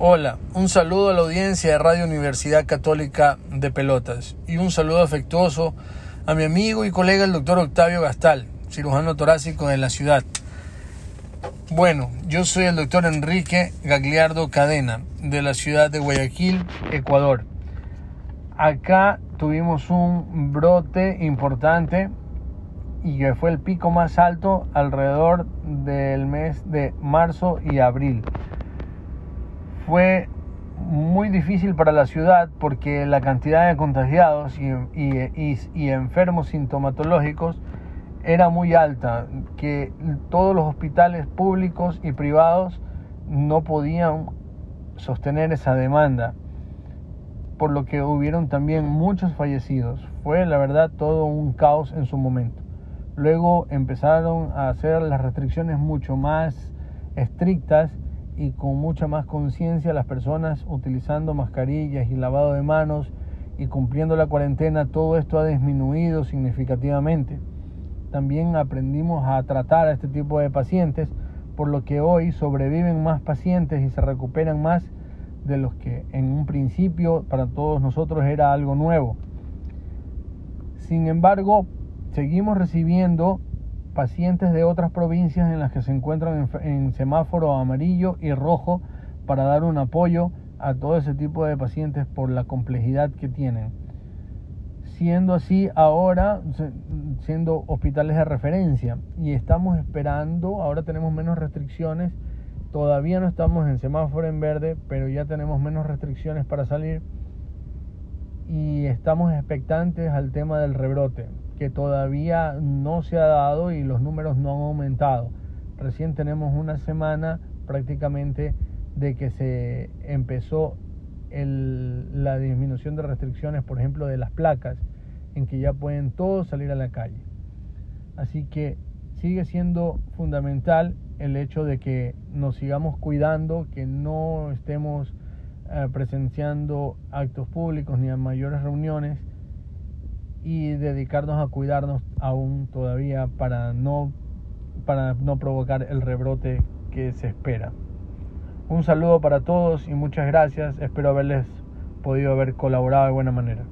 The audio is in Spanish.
Hola, un saludo a la audiencia de Radio Universidad Católica de Pelotas y un saludo afectuoso a mi amigo y colega el doctor Octavio Gastal, cirujano torácico de la ciudad. Bueno, yo soy el doctor Enrique Gagliardo Cadena de la ciudad de Guayaquil, Ecuador. Acá tuvimos un brote importante y que fue el pico más alto alrededor del mes de marzo y abril fue muy difícil para la ciudad porque la cantidad de contagiados y, enfermos sintomatológicos era muy alta, que todos los hospitales públicos y privados no podían sostener esa demanda, por lo que hubieron también muchos fallecidos. Fue la verdad todo un caos en su momento. Luego empezaron a hacer las restricciones mucho más estrictas y con mucha más conciencia las personas utilizando mascarillas y lavado de manos y cumpliendo la cuarentena, todo esto ha disminuido significativamente. También aprendimos a tratar a este tipo de pacientes, por lo que hoy sobreviven más pacientes y se recuperan más de los que en un principio para todos nosotros era algo nuevo. Sin embargo, seguimos recibiendo pacientes de otras provincias en las que se encuentran en, semáforo amarillo y rojo para dar un apoyo a todo ese tipo de pacientes por la complejidad que tienen. Siendo así ahora, siendo hospitales de referencia y estamos esperando, ahora tenemos menos restricciones, todavía no estamos en semáforo en verde, pero ya tenemos menos restricciones para salir y estamos expectantes al tema del rebrote que todavía no se ha dado y los números no han aumentado. Recién tenemos una semana prácticamente de que se empezó la disminución de restricciones, por ejemplo, de las placas, en que ya pueden todos salir a la calle. Así que sigue siendo fundamental el hecho de que nos sigamos cuidando, que no estemos eh, presenciando actos públicos ni a mayores reuniones y dedicarnos a cuidarnos aún todavía para no, para no provocar el rebrote que se espera. Un saludo para todos y muchas gracias. Espero haberles podido haber colaborado de buena manera.